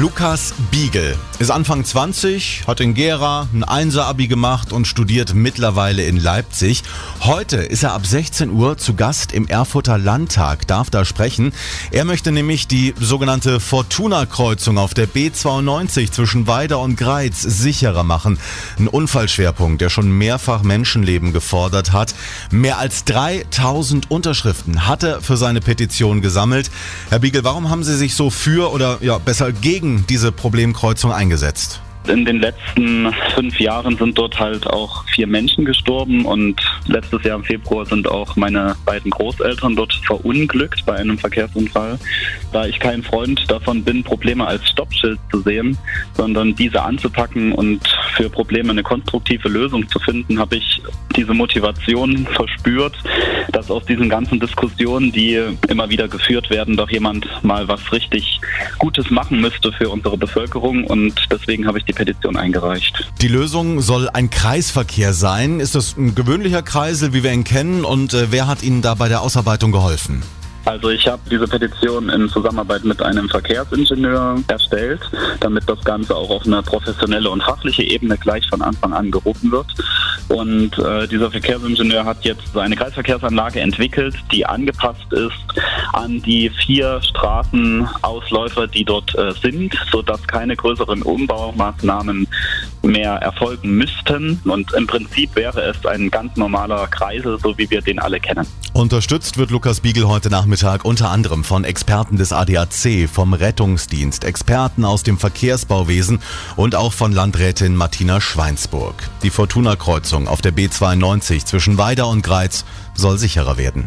Lukas Biegel ist Anfang 20, hat in Gera ein Einser-Abi gemacht und studiert mittlerweile in Leipzig. Heute ist er ab 16 Uhr zu Gast im Erfurter Landtag, darf da sprechen. Er möchte nämlich die sogenannte Fortuna-Kreuzung auf der B92 zwischen Weida und Greiz sicherer machen. Ein Unfallschwerpunkt, der schon mehrfach Menschenleben gefordert hat. Mehr als 3000 Unterschriften hat er für seine Petition gesammelt. Herr Biegel, warum haben Sie sich so für oder ja besser gegen gegen diese Problemkreuzung eingesetzt? In den letzten fünf Jahren sind dort halt auch vier Menschen gestorben und letztes Jahr im Februar sind auch meine beiden Großeltern dort verunglückt bei einem Verkehrsunfall. Da ich kein Freund davon bin, Probleme als Stoppschild zu sehen, sondern diese anzupacken und für Probleme eine konstruktive Lösung zu finden, habe ich diese Motivation verspürt, dass aus diesen ganzen Diskussionen, die immer wieder geführt werden, doch jemand mal was richtig Gutes machen müsste für unsere Bevölkerung und deswegen habe ich die Petition eingereicht. Die Lösung soll ein Kreisverkehr sein. Ist das ein gewöhnlicher Kreisel, wie wir ihn kennen und äh, wer hat Ihnen da bei der Ausarbeitung geholfen? Also ich habe diese Petition in Zusammenarbeit mit einem Verkehrsingenieur erstellt, damit das Ganze auch auf eine professionelle und fachliche Ebene gleich von Anfang an gehoben wird. Und äh, dieser Verkehrsingenieur hat jetzt seine Kreisverkehrsanlage entwickelt, die angepasst ist an die vier Straßenausläufer, die dort äh, sind, sodass keine größeren Umbaumaßnahmen mehr erfolgen müssten. Und im Prinzip wäre es ein ganz normaler Kreisel, so wie wir den alle kennen. Unterstützt wird Lukas Biegel heute Nachmittag unter anderem von Experten des ADAC, vom Rettungsdienst, Experten aus dem Verkehrsbauwesen und auch von Landrätin Martina Schweinsburg. Die Fortuna-Kreuzung auf der B92 zwischen Weida und Greiz soll sicherer werden.